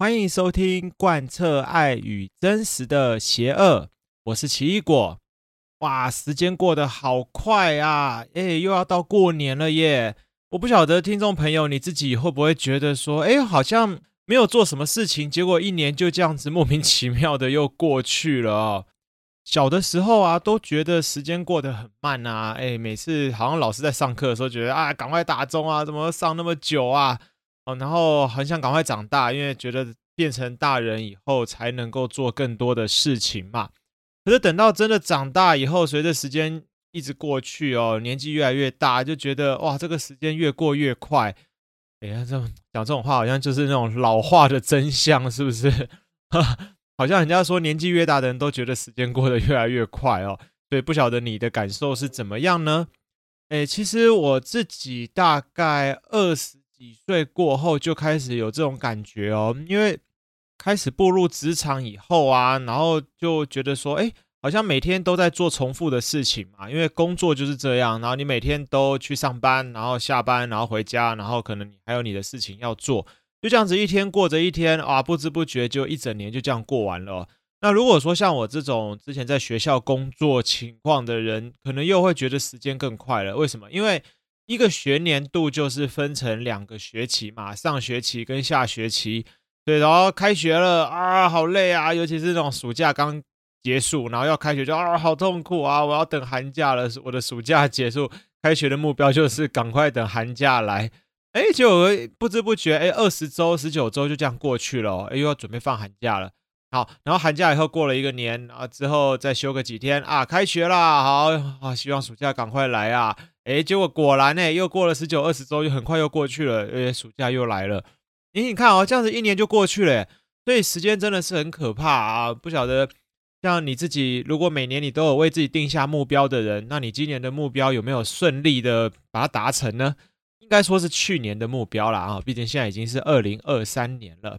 欢迎收听贯彻爱与真实的邪恶，我是奇异果。哇，时间过得好快啊！诶，又要到过年了耶！我不晓得听众朋友你自己会不会觉得说，诶，好像没有做什么事情，结果一年就这样子莫名其妙的又过去了哦。小的时候啊，都觉得时间过得很慢啊，诶，每次好像老师在上课的时候，觉得啊，赶快打钟啊，怎么上那么久啊？哦，然后很想赶快长大，因为觉得变成大人以后才能够做更多的事情嘛。可是等到真的长大以后，随着时间一直过去哦，年纪越来越大，就觉得哇，这个时间越过越快。哎呀，这种讲这种话，好像就是那种老化的真相，是不是？好像人家说年纪越大的人都觉得时间过得越来越快哦。所以不晓得你的感受是怎么样呢？哎，其实我自己大概二十。几岁过后就开始有这种感觉哦，因为开始步入职场以后啊，然后就觉得说，哎，好像每天都在做重复的事情嘛，因为工作就是这样，然后你每天都去上班，然后下班，然后回家，然后可能你还有你的事情要做，就这样子一天过着一天啊，不知不觉就一整年就这样过完了。那如果说像我这种之前在学校工作情况的人，可能又会觉得时间更快了。为什么？因为一个学年度就是分成两个学期嘛，上学期跟下学期。对，然后开学了啊，好累啊，尤其是那种暑假刚结束，然后要开学就啊，好痛苦啊，我要等寒假了。我的暑假结束，开学的目标就是赶快等寒假来。哎，就不知不觉，哎，二十周、十九周就这样过去了，哎，又要准备放寒假了。好，然后寒假以后过了一个年啊，之后再休个几天啊，开学啦，好啊，希望暑假赶快来啊。诶，结果果然呢，又过了十九二十周，又很快又过去了。诶，暑假又来了。诶，你看哦，这样子一年就过去了。所以时间真的是很可怕啊！不晓得像你自己，如果每年你都有为自己定下目标的人，那你今年的目标有没有顺利的把它达成呢？应该说是去年的目标了啊，毕竟现在已经是二零二三年了。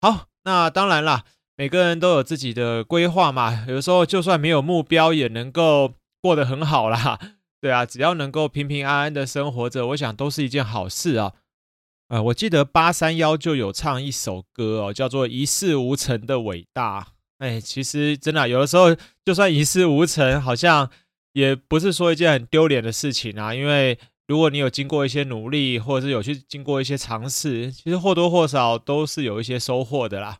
好，那当然啦，每个人都有自己的规划嘛。有时候就算没有目标，也能够过得很好啦。对啊，只要能够平平安安的生活着，我想都是一件好事啊。呃，我记得八三夭就有唱一首歌哦，叫做《一事无成的伟大》。哎，其实真的，有的时候就算一事无成，好像也不是说一件很丢脸的事情啊。因为如果你有经过一些努力，或者是有去经过一些尝试，其实或多或少都是有一些收获的啦。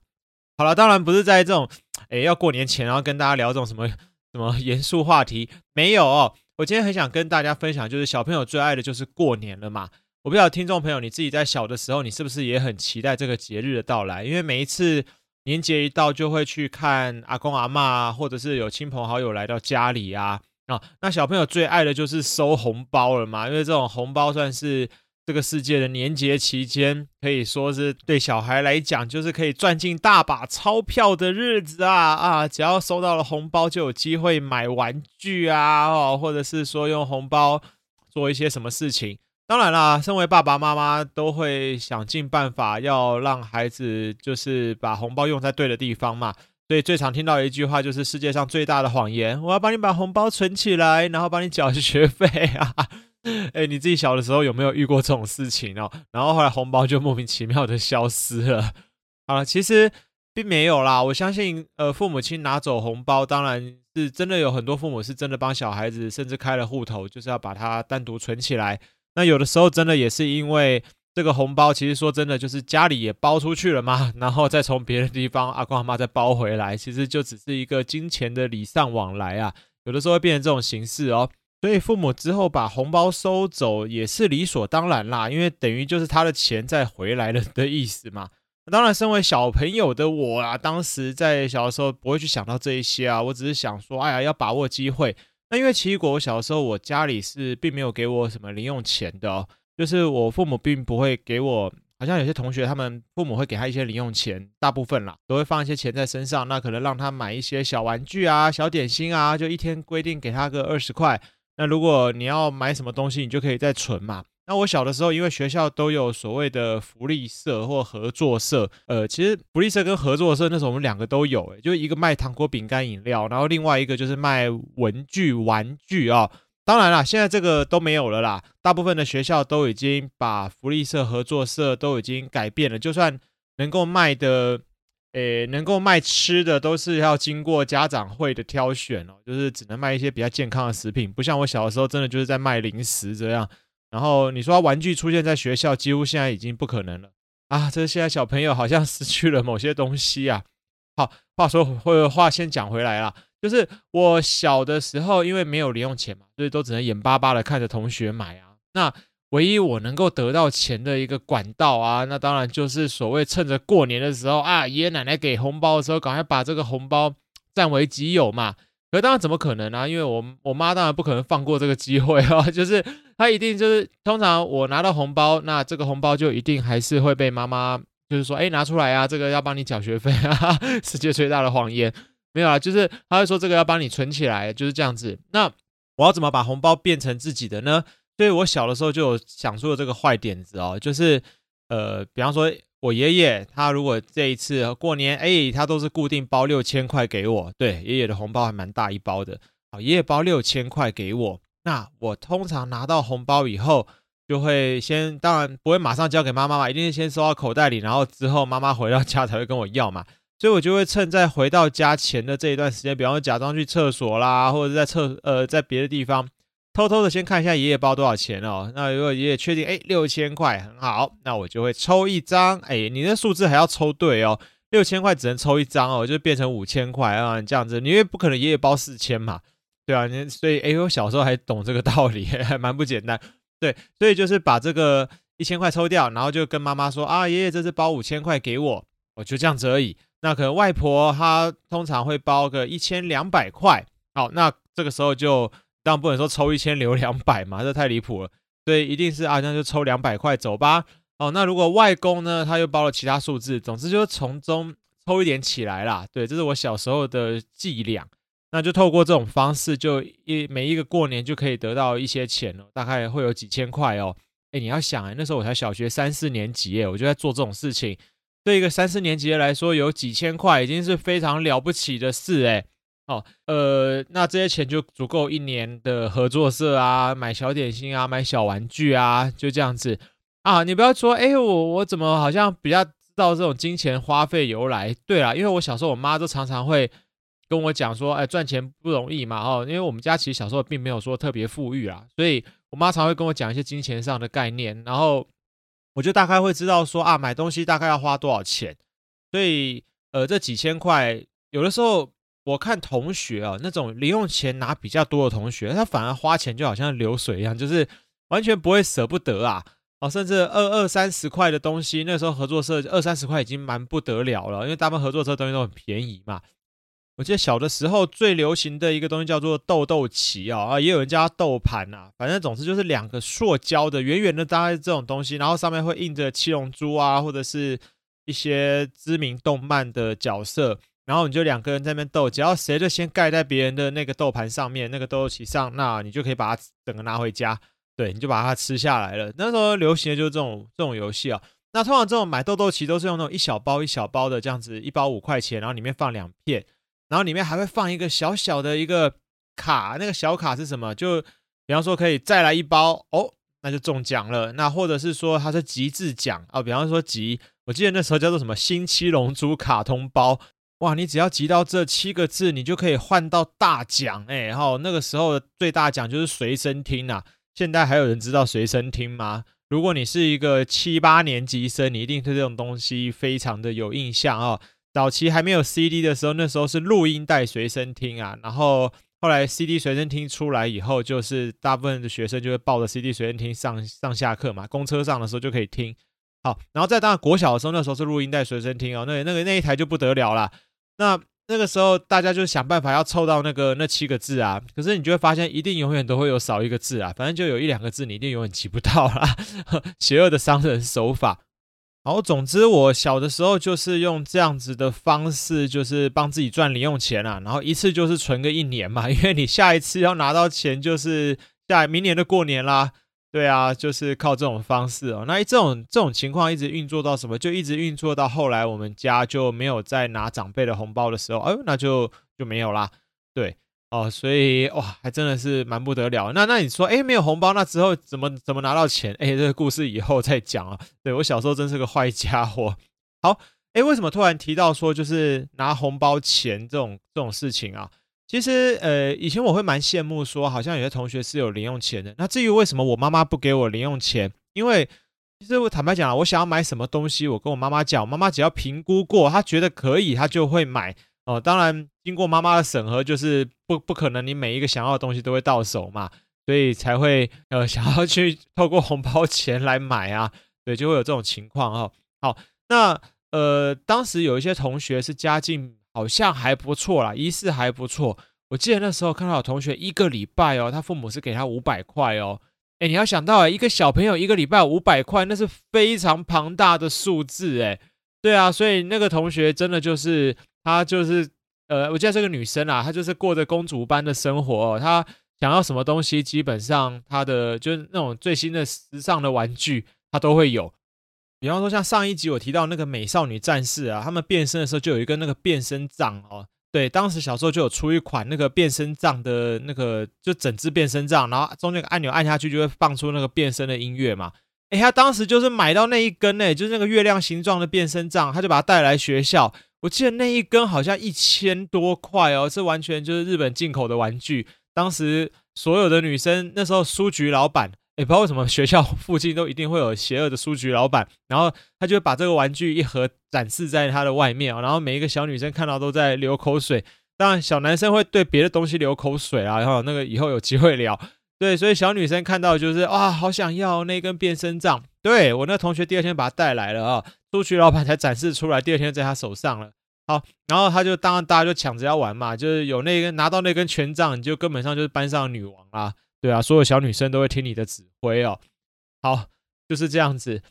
好了，当然不是在这种哎要过年前，然后跟大家聊这种什么什么 严肃话题，没有哦。我今天很想跟大家分享，就是小朋友最爱的就是过年了嘛。我不知道听众朋友你自己在小的时候，你是不是也很期待这个节日的到来？因为每一次年节一到，就会去看阿公阿嬷，或者是有亲朋好友来到家里啊。啊，那小朋友最爱的就是收红包了嘛，因为这种红包算是。这个世界的年节期间，可以说是对小孩来讲，就是可以赚进大把钞票的日子啊啊！只要收到了红包，就有机会买玩具啊，哦，或者是说用红包做一些什么事情。当然啦，身为爸爸妈妈，都会想尽办法要让孩子就是把红包用在对的地方嘛。所以最常听到一句话就是世界上最大的谎言：我要帮你把红包存起来，然后帮你缴学费啊。哎，你自己小的时候有没有遇过这种事情哦？然后后来红包就莫名其妙的消失了。啊，其实并没有啦。我相信，呃，父母亲拿走红包，当然是真的有很多父母是真的帮小孩子，甚至开了户头，就是要把它单独存起来。那有的时候真的也是因为这个红包，其实说真的，就是家里也包出去了嘛，然后再从别的地方阿公阿妈再包回来，其实就只是一个金钱的礼尚往来啊。有的时候会变成这种形式哦。所以父母之后把红包收走也是理所当然啦，因为等于就是他的钱再回来了的意思嘛。当然，身为小朋友的我啊，当时在小的时候不会去想到这一些啊，我只是想说，哎呀，要把握机会。那因为奇异果，我小的时候我家里是并没有给我什么零用钱的哦，就是我父母并不会给我，好像有些同学他们父母会给他一些零用钱，大部分啦都会放一些钱在身上，那可能让他买一些小玩具啊、小点心啊，就一天规定给他个二十块。那如果你要买什么东西，你就可以再存嘛。那我小的时候，因为学校都有所谓的福利社或合作社，呃，其实福利社跟合作社那时候我们两个都有，诶，就一个卖糖果、饼干、饮料，然后另外一个就是卖文具、玩具啊、哦。当然啦，现在这个都没有了啦，大部分的学校都已经把福利社、合作社都已经改变了。就算能够卖的，诶，能够卖吃的都是要经过家长会的挑选哦，就是只能卖一些比较健康的食品，不像我小的时候，真的就是在卖零食这样。然后你说玩具出现在学校，几乎现在已经不可能了啊！这现在小朋友好像失去了某些东西啊。好，话说或者话先讲回来啦，就是我小的时候，因为没有零用钱嘛，所以都只能眼巴巴的看着同学买啊。那唯一我能够得到钱的一个管道啊，那当然就是所谓趁着过年的时候啊，爷爷奶奶给红包的时候，赶快把这个红包占为己有嘛。可当然怎么可能呢、啊？因为我我妈当然不可能放过这个机会啊，就是她一定就是通常我拿到红包，那这个红包就一定还是会被妈妈就是说，哎，拿出来啊，这个要帮你缴学费啊，世界最大的谎言没有啊，就是她会说这个要帮你存起来，就是这样子。那我要怎么把红包变成自己的呢？所以我小的时候就有想出了这个坏点子哦，就是呃，比方说。我爷爷他如果这一次过年，哎，他都是固定包六千块给我。对，爷爷的红包还蛮大一包的。好，爷爷包六千块给我，那我通常拿到红包以后，就会先，当然不会马上交给妈妈嘛，一定是先收到口袋里，然后之后妈妈回到家才会跟我要嘛。所以我就会趁在回到家前的这一段时间，比方说假装去厕所啦，或者在厕呃在别的地方。偷偷的先看一下爷爷包多少钱哦。那如果爷爷确定，哎，六千块很好，那我就会抽一张。哎，你的数字还要抽对哦。六千块只能抽一张哦，就变成五千块啊，这样子，因为不可能爷爷包四千嘛，对啊你，所以哎，我小时候还懂这个道理，还蛮不简单。对，所以就是把这个一千块抽掉，然后就跟妈妈说啊，爷爷这次包五千块给我，我就这样子而已。那可能外婆她通常会包个一千两百块，好，那这个时候就。当然不能说抽一千留两百嘛，这太离谱了。所以一定是啊，那就抽两百块走吧。哦，那如果外公呢，他又包了其他数字，总之就是从中抽一点起来啦。对，这是我小时候的伎俩。那就透过这种方式，就一每一个过年就可以得到一些钱哦，大概会有几千块哦。哎，你要想哎，那时候我才小学三四年级耶，我就在做这种事情。对一个三四年级的来说，有几千块已经是非常了不起的事哎。哦，呃，那这些钱就足够一年的合作社啊，买小点心啊，买小玩具啊，就这样子啊。你不要说，哎，我我怎么好像比较知道这种金钱花费由来？对啦，因为我小时候我妈都常常会跟我讲说，哎，赚钱不容易嘛，哦，因为我们家其实小时候并没有说特别富裕啊，所以我妈常会跟我讲一些金钱上的概念，然后我就大概会知道说啊，买东西大概要花多少钱，所以呃，这几千块有的时候。我看同学啊，那种零用钱拿比较多的同学，他反而花钱就好像流水一样，就是完全不会舍不得啊。哦，甚至二二三十块的东西，那时候合作社二三十块已经蛮不得了了，因为大部分合作社东西都很便宜嘛。我记得小的时候最流行的一个东西叫做豆豆旗啊，啊，也有人叫它豆盘呐，反正总之就是两个塑胶的圆圆的，大概是这种东西，然后上面会印着七龙珠啊，或者是一些知名动漫的角色。然后你就两个人在那边斗，只要谁就先盖在别人的那个豆盘上面，那个豆豆旗上，那你就可以把它整个拿回家，对，你就把它吃下来了。那时候流行的就是这种这种游戏啊。那通常这种买豆豆棋都是用那种一小包一小包的这样子，一包五块钱，然后里面放两片，然后里面还会放一个小小的一个卡，那个小卡是什么？就比方说可以再来一包哦，那就中奖了。那或者是说它是集字奖啊，比方说集，我记得那时候叫做什么新七龙珠卡通包。哇，你只要集到这七个字，你就可以换到大奖哎！然后那个时候的最大奖就是随身听啊。现在还有人知道随身听吗？如果你是一个七八年级生，你一定对这种东西非常的有印象哦。早期还没有 CD 的时候，那时候是录音带随身听啊。然后后来 CD 随身听出来以后，就是大部分的学生就会抱着 CD 随身听上上下课嘛，公车上的时候就可以听。好，然后在当国小的时候，那时候是录音带随身听哦，那那个那一台就不得了了。那那个时候大家就想办法要凑到那个那七个字啊，可是你就会发现一定永远都会有少一个字啊，反正就有一两个字你一定永远集不到啦。邪恶的商人手法。好，总之我小的时候就是用这样子的方式，就是帮自己赚零用钱啊，然后一次就是存个一年嘛，因为你下一次要拿到钱就是下明年的过年啦。对啊，就是靠这种方式哦。那这种这种情况一直运作到什么？就一直运作到后来，我们家就没有再拿长辈的红包的时候，哎，那就就没有啦。对哦，所以哇，还真的是蛮不得了。那那你说，哎，没有红包，那之后怎么怎么拿到钱？哎，这个故事以后再讲啊。对，我小时候真是个坏家伙。好，诶，为什么突然提到说就是拿红包钱这种这种事情啊？其实，呃，以前我会蛮羡慕说，好像有些同学是有零用钱的。那至于为什么我妈妈不给我零用钱？因为其实我坦白讲，我想要买什么东西，我跟我妈妈讲，妈妈只要评估过，她觉得可以，她就会买。哦，当然经过妈妈的审核，就是不不可能你每一个想要的东西都会到手嘛，所以才会呃 想要去透过红包钱来买啊，对，就会有这种情况哈、好，那呃当时有一些同学是家境。好像还不错啦，一试还不错。我记得那时候看到有同学一个礼拜哦，他父母是给他五百块哦。诶，你要想到诶，一个小朋友一个礼拜五百块，那是非常庞大的数字诶。对啊，所以那个同学真的就是他就是呃，我记得这个女生啊，她就是过着公主般的生活哦。她想要什么东西，基本上她的就是那种最新的时尚的玩具，她都会有。比方说，像上一集我提到那个美少女战士啊，他们变身的时候就有一个那个变身杖哦。对，当时小时候就有出一款那个变身杖的那个，就整只变身杖，然后中间个按钮按下去就会放出那个变身的音乐嘛。诶，他当时就是买到那一根诶，就是那个月亮形状的变身杖，他就把它带来学校。我记得那一根好像一千多块哦，是完全就是日本进口的玩具。当时所有的女生，那时候书局老板。也不知道为什么学校 附近都一定会有邪恶的书局老板，然后他就把这个玩具一盒展示在他的外面，然后每一个小女生看到都在流口水，当然小男生会对别的东西流口水啊，然后那个以后有机会聊。对，所以小女生看到就是啊，好想要那根变身杖。对，我那同学第二天把它带来了啊，书局老板才展示出来，第二天在他手上了。好，然后他就当然大家就抢着要玩嘛，就是有那根拿到那根权杖，你就根本上就是班上女王啦。对啊，所有小女生都会听你的指挥哦。好，就是这样子。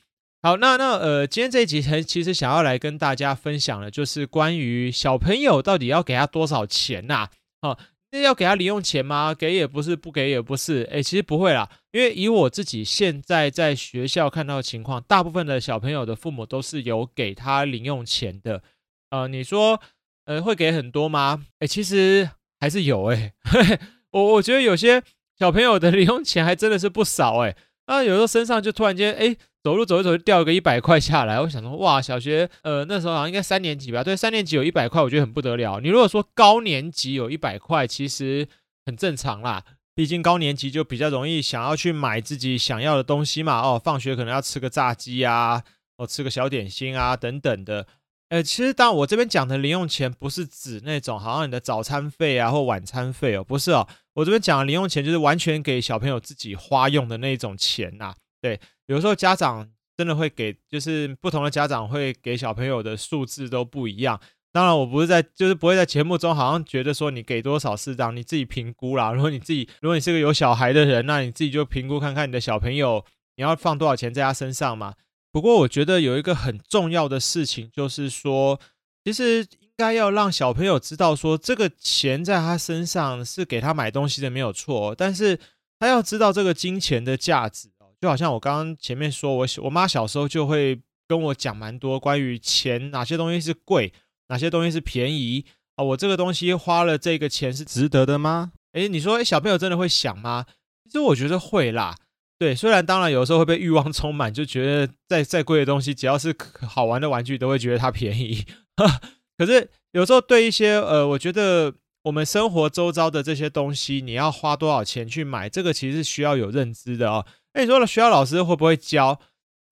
好，那那呃，今天这一集其实想要来跟大家分享的，就是关于小朋友到底要给他多少钱呐？哦，那要给他零用钱吗？给也不是，不给也不是。诶，其实不会啦，因为以我自己现在在学校看到的情况，大部分的小朋友的父母都是有给他零用钱的。呃，你说呃会给很多吗？诶，其实还是有诶。我我觉得有些。小朋友的零用钱还真的是不少哎，那有时候身上就突然间哎，走路走一走就掉一个一百块下来，我想说哇，小学呃那时候好像应该三年级吧，对，三年级有一百块，我觉得很不得了。你如果说高年级有一百块，其实很正常啦，毕竟高年级就比较容易想要去买自己想要的东西嘛，哦，放学可能要吃个炸鸡啊，哦，吃个小点心啊等等的。呃，其实当我这边讲的零用钱不是指那种好像你的早餐费啊或晚餐费哦，不是哦，我这边讲的零用钱就是完全给小朋友自己花用的那种钱呐。对，有时候家长真的会给，就是不同的家长会给小朋友的数字都不一样。当然，我不是在，就是不会在节目中好像觉得说你给多少适当，你自己评估啦。如果你自己，如果你是个有小孩的人，那你自己就评估看看你的小朋友你要放多少钱在他身上嘛。不过，我觉得有一个很重要的事情，就是说，其实应该要让小朋友知道，说这个钱在他身上是给他买东西的，没有错。但是他要知道这个金钱的价值哦，就好像我刚刚前面说，我我妈小时候就会跟我讲蛮多关于钱，哪些东西是贵，哪些东西是便宜啊？我这个东西花了这个钱是值得的吗？诶，你说，诶，小朋友真的会想吗？其实我觉得会啦。对，虽然当然有时候会被欲望充满，就觉得再再贵的东西，只要是好玩的玩具，都会觉得它便宜。可是有时候对一些呃，我觉得我们生活周遭的这些东西，你要花多少钱去买，这个其实是需要有认知的哦。那你说了，学校老师会不会教？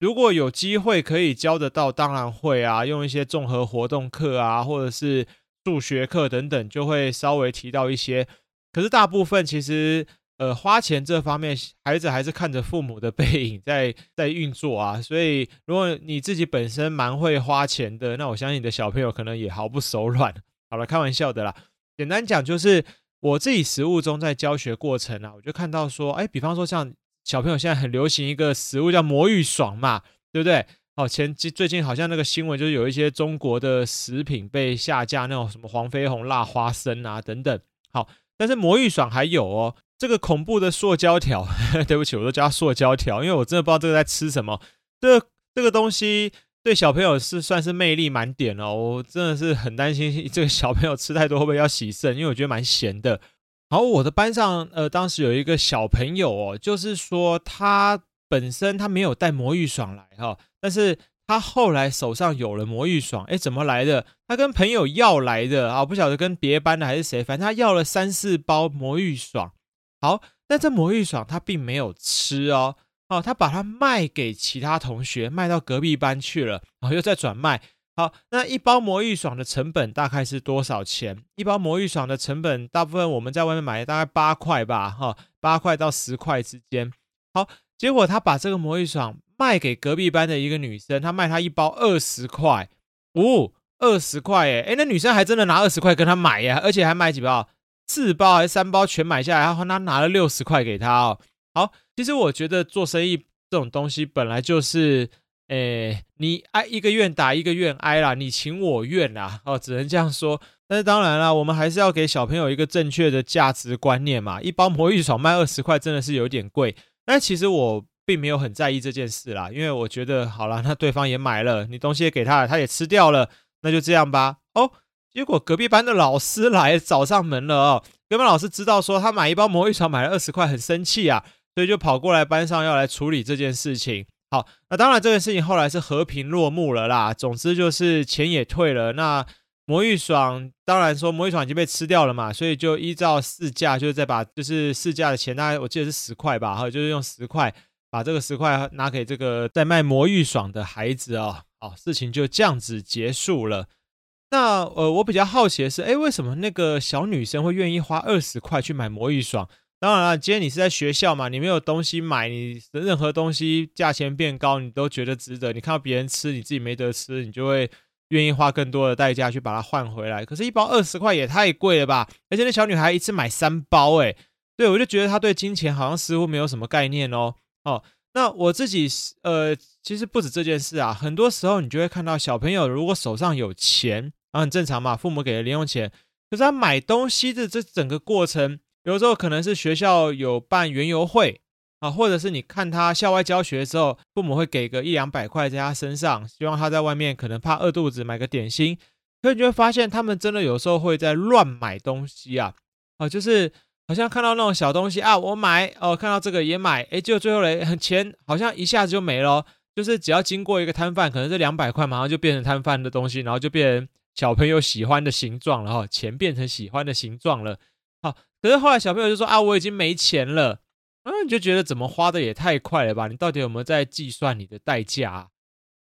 如果有机会可以教得到，当然会啊，用一些综合活动课啊，或者是数学课等等，就会稍微提到一些。可是大部分其实。呃，花钱这方面，孩子还是看着父母的背影在在运作啊。所以，如果你自己本身蛮会花钱的，那我相信你的小朋友可能也毫不手软。好了，开玩笑的啦。简单讲，就是我自己实务中在教学过程啊，我就看到说，哎，比方说像小朋友现在很流行一个食物叫魔芋爽嘛，对不对？好，前最近好像那个新闻就是有一些中国的食品被下架，那种什么黄飞鸿辣花生啊等等。好，但是魔芋爽还有哦。这个恐怖的塑胶条，对不起，我都叫它塑胶条，因为我真的不知道这个在吃什么。这、这个东西对小朋友是算是魅力满点哦，我真的是很担心这个小朋友吃太多会不会要洗肾，因为我觉得蛮咸的。然后我的班上，呃，当时有一个小朋友哦，就是说他本身他没有带魔芋爽来哈、但是他后来手上有了魔芋爽，哎，怎么来的？他跟朋友要来的啊，不晓得跟别班的还是谁，反正他要了三四包魔芋爽。好，但这魔芋爽他并没有吃哦，哦，他把它卖给其他同学，卖到隔壁班去了，然后又再转卖。好，那一包魔芋爽的成本大概是多少钱？一包魔芋爽的成本，大部分我们在外面买大概八块吧，哈，八块到十块之间。好，结果他把这个魔芋爽卖给隔壁班的一个女生，他卖她一包二十块，哦，二十块，诶，诶，那女生还真的拿二十块跟他买呀，而且还买几包。四包还是三包全买下来，然后他拿了六十块给他哦。好，其实我觉得做生意这种东西本来就是，诶，你挨一个愿打一个愿挨啦，你情我愿啦，哦，只能这样说。但是当然啦，我们还是要给小朋友一个正确的价值观念嘛。一包魔芋爽卖二十块，真的是有点贵。但其实我并没有很在意这件事啦，因为我觉得好了，那对方也买了，你东西也给他了，他也吃掉了，那就这样吧。哦。结果隔壁班的老师来找上门了哦，隔壁老师知道说他买一包魔芋爽买了二十块，很生气啊，所以就跑过来班上要来处理这件事情。好，那当然这件事情后来是和平落幕了啦。总之就是钱也退了，那魔芋爽当然说魔芋爽已经被吃掉了嘛，所以就依照市价，就是再把就是市价的钱，大概我记得是十块吧，哈，就是用十块把这个十块拿给这个在卖魔芋爽的孩子哦，好，事情就这样子结束了。那呃，我比较好奇的是，诶，为什么那个小女生会愿意花二十块去买魔芋爽？当然了，今天你是在学校嘛，你没有东西买，你任何东西价钱变高，你都觉得值得。你看到别人吃，你自己没得吃，你就会愿意花更多的代价去把它换回来。可是，一包二十块也太贵了吧？而且那小女孩一次买三包，诶，对，我就觉得她对金钱好像似乎没有什么概念哦。哦，那我自己是呃，其实不止这件事啊，很多时候你就会看到小朋友如果手上有钱。啊，很正常嘛，父母给的零用钱，可是他买东西的这整个过程，有时候可能是学校有办园游会啊，或者是你看他校外教学的时候，父母会给个一两百块在他身上，希望他在外面可能怕饿肚子，买个点心。可是你就会发现，他们真的有时候会在乱买东西啊，啊，就是好像看到那种小东西啊，我买哦，看到这个也买，诶，就最后嘞，钱好像一下子就没了，就是只要经过一个摊贩，可能这两百块，马上就变成摊贩的东西，然后就变成。小朋友喜欢的形状了哈，钱变成喜欢的形状了。好，可是后来小朋友就说啊，我已经没钱了。嗯，你就觉得怎么花的也太快了吧？你到底有没有在计算你的代价啊？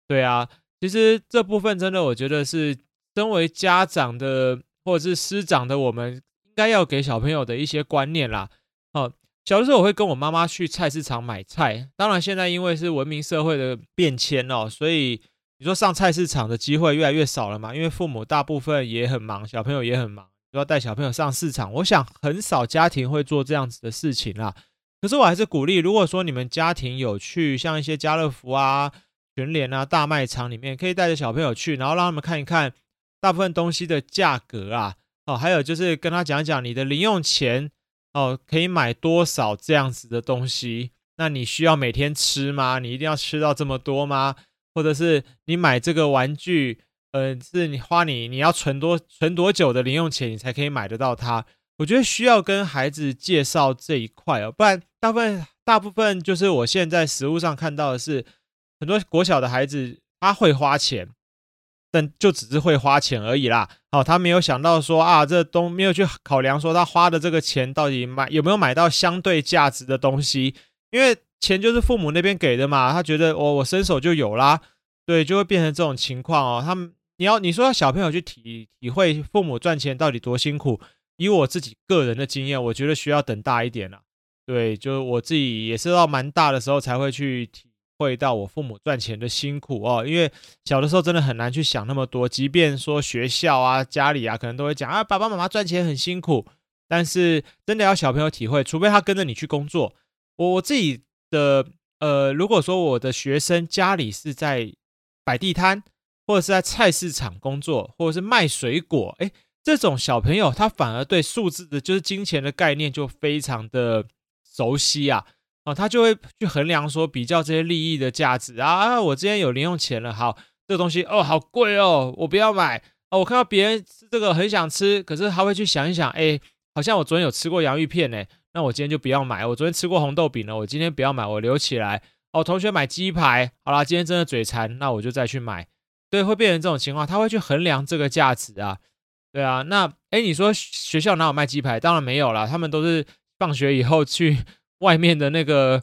对啊，其实这部分真的，我觉得是身为家长的或者是师长的，我们应该要给小朋友的一些观念啦。好，小的时候我会跟我妈妈去菜市场买菜，当然现在因为是文明社会的变迁哦，所以。你说上菜市场的机会越来越少了嘛？因为父母大部分也很忙，小朋友也很忙，都要带小朋友上市场。我想很少家庭会做这样子的事情啦。可是我还是鼓励，如果说你们家庭有去像一些家乐福啊、全联啊、大卖场里面，可以带着小朋友去，然后让他们看一看大部分东西的价格啊。哦，还有就是跟他讲讲你的零用钱哦，可以买多少这样子的东西。那你需要每天吃吗？你一定要吃到这么多吗？或者是你买这个玩具，呃，是你花你你要存多存多久的零用钱，你才可以买得到它？我觉得需要跟孩子介绍这一块哦，不然大部分大部分就是我现在实务上看到的是，很多国小的孩子他会花钱，但就只是会花钱而已啦。好，他没有想到说啊，这东没有去考量说他花的这个钱到底买有没有买到相对价值的东西，因为。钱就是父母那边给的嘛，他觉得我、哦、我伸手就有啦，对，就会变成这种情况哦。他们你要你说要小朋友去体体会父母赚钱到底多辛苦，以我自己个人的经验，我觉得需要等大一点了。对，就是我自己也是到蛮大的时候才会去体会到我父母赚钱的辛苦哦。因为小的时候真的很难去想那么多，即便说学校啊、家里啊，可能都会讲啊，爸爸妈妈赚钱很辛苦，但是真的要小朋友体会，除非他跟着你去工作，我我自己。的呃，如果说我的学生家里是在摆地摊，或者是在菜市场工作，或者是卖水果，诶，这种小朋友他反而对数字的，就是金钱的概念就非常的熟悉啊，哦，他就会去衡量说比较这些利益的价值啊，啊，我今天有零用钱了，好，这个东西哦，好贵哦，我不要买哦，我看到别人吃这个很想吃，可是他会去想一想，诶，好像我昨天有吃过洋芋片呢。那我今天就不要买。我昨天吃过红豆饼了，我今天不要买，我留起来。哦，同学买鸡排，好啦，今天真的嘴馋，那我就再去买。对，会变成这种情况，他会去衡量这个价值啊。对啊，那哎，你说学校哪有卖鸡排？当然没有啦，他们都是放学以后去外面的那个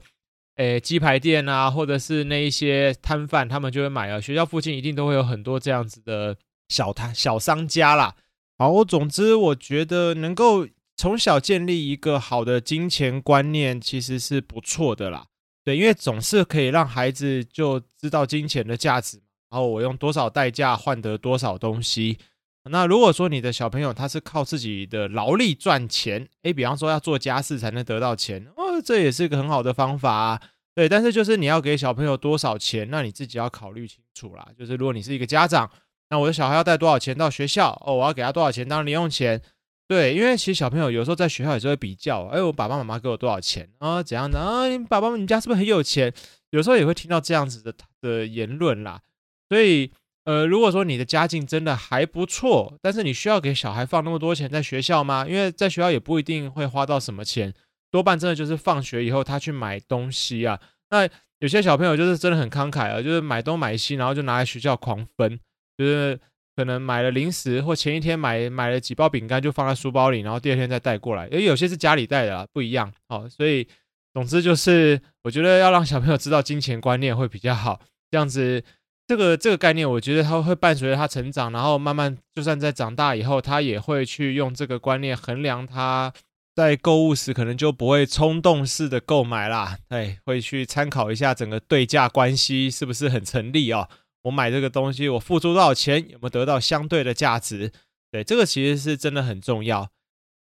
诶鸡排店啊，或者是那一些摊贩，他们就会买啊。学校附近一定都会有很多这样子的小摊小商家啦。好，总之我觉得能够从小建立一个好的金钱观念，其实是不错的啦。对，因为总是可以让孩子就知道金钱的价值，然后我用多少代价换得多少东西。那如果说你的小朋友他是靠自己的劳力赚钱，诶，比方说要做家事才能得到钱，哦，这也是一个很好的方法啊。对，但是就是你要给小朋友多少钱，那你自己要考虑清楚啦。就是如果你是一个家长，那我的小孩要带多少钱到学校，哦，我要给他多少钱当零用钱。对，因为其实小朋友有时候在学校也是会比较，哎，我爸爸妈妈给我多少钱啊？怎样的啊？你爸爸你家是不是很有钱？有时候也会听到这样子的的言论啦。所以，呃，如果说你的家境真的还不错，但是你需要给小孩放那么多钱在学校吗？因为在学校也不一定会花到什么钱，多半真的就是放学以后他去买东西啊。那有些小朋友就是真的很慷慨啊，就是买东买西，然后就拿来学校狂分，就是。可能买了零食，或前一天买买了几包饼干，就放在书包里，然后第二天再带过来。因为有些是家里带的啦，不一样。好，所以总之就是，我觉得要让小朋友知道金钱观念会比较好。这样子，这个这个概念，我觉得他会伴随着他成长，然后慢慢，就算在长大以后，他也会去用这个观念衡量他在购物时，可能就不会冲动式的购买啦。对，会去参考一下整个对价关系是不是很成立哦。我买这个东西，我付出多少钱，有没有得到相对的价值？对，这个其实是真的很重要。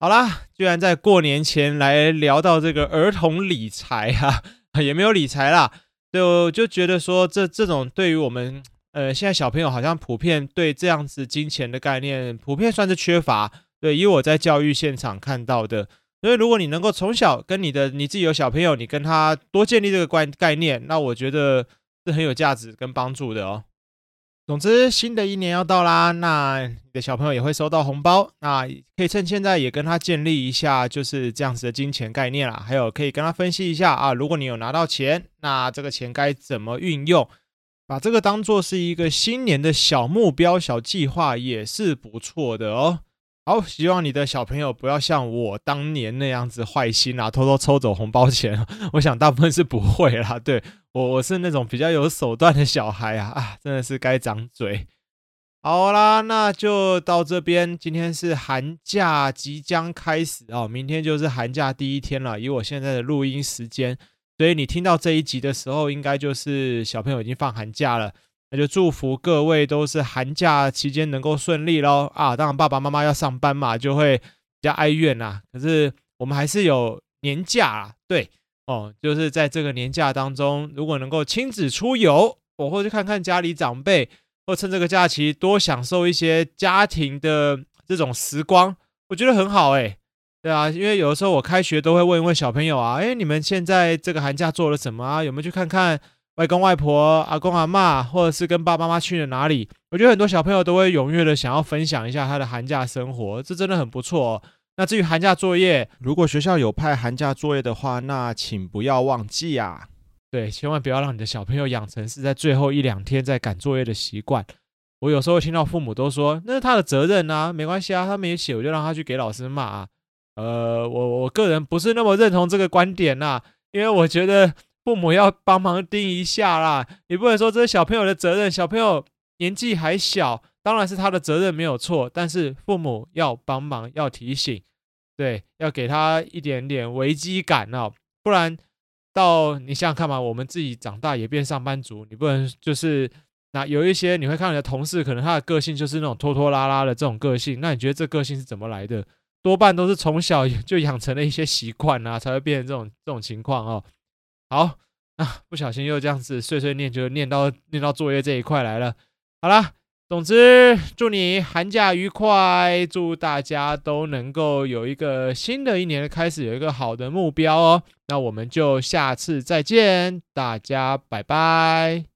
好啦，居然在过年前来聊到这个儿童理财、啊，也没有理财啦，就就觉得说这这种对于我们呃现在小朋友好像普遍对这样子金钱的概念普遍算是缺乏。对，以我在教育现场看到的，所以如果你能够从小跟你的你自己有小朋友，你跟他多建立这个观概念，那我觉得。是很有价值跟帮助的哦。总之，新的一年要到啦，那你的小朋友也会收到红包，那可以趁现在也跟他建立一下就是这样子的金钱概念啦。还有可以跟他分析一下啊，如果你有拿到钱，那这个钱该怎么运用，把这个当做是一个新年的小目标、小计划，也是不错的哦。好，希望你的小朋友不要像我当年那样子坏心啊，偷偷抽走红包钱。我想大部分是不会啦。对，我，我是那种比较有手段的小孩啊，啊，真的是该长嘴。好啦，那就到这边。今天是寒假即将开始哦，明天就是寒假第一天了。以我现在的录音时间，所以你听到这一集的时候，应该就是小朋友已经放寒假了。那就祝福各位都是寒假期间能够顺利喽啊！当然爸爸妈妈要上班嘛，就会比较哀怨呐、可是我们还是有年假啊，对哦，就是在这个年假当中，如果能够亲子出游，我或去看看家里长辈，或趁这个假期多享受一些家庭的这种时光，我觉得很好哎。对啊，因为有的时候我开学都会问一问小朋友啊，哎，你们现在这个寒假做了什么啊？有没有去看看？外公外婆、阿公阿嬷，或者是跟爸爸妈妈去了哪里？我觉得很多小朋友都会踊跃的想要分享一下他的寒假生活，这真的很不错。那至于寒假作业，如果学校有派寒假作业的话，那请不要忘记啊。对，千万不要让你的小朋友养成是在最后一两天在赶作业的习惯。我有时候听到父母都说，那是他的责任啊，没关系啊，他没写，我就让他去给老师骂啊。呃，我我个人不是那么认同这个观点呐啊，因为我觉得。父母要帮忙盯一下啦，你不能说这是小朋友的责任，小朋友年纪还小，当然是他的责任没有错，但是父母要帮忙，要提醒，对，要给他一点点危机感哦，不然到你想想看嘛，我们自己长大也变上班族，你不能就是那有一些你会看你的同事，可能他的个性就是那种拖拖拉拉的这种个性，那你觉得这个性是怎么来的？多半都是从小就养成了一些习惯啊，才会变成这种这种情况哦。好啊，不小心又这样子碎碎念，就念到念到作业这一块来了。好啦，总之祝你寒假愉快，祝大家都能够有一个新的一年的开始，有一个好的目标哦。那我们就下次再见，大家拜拜。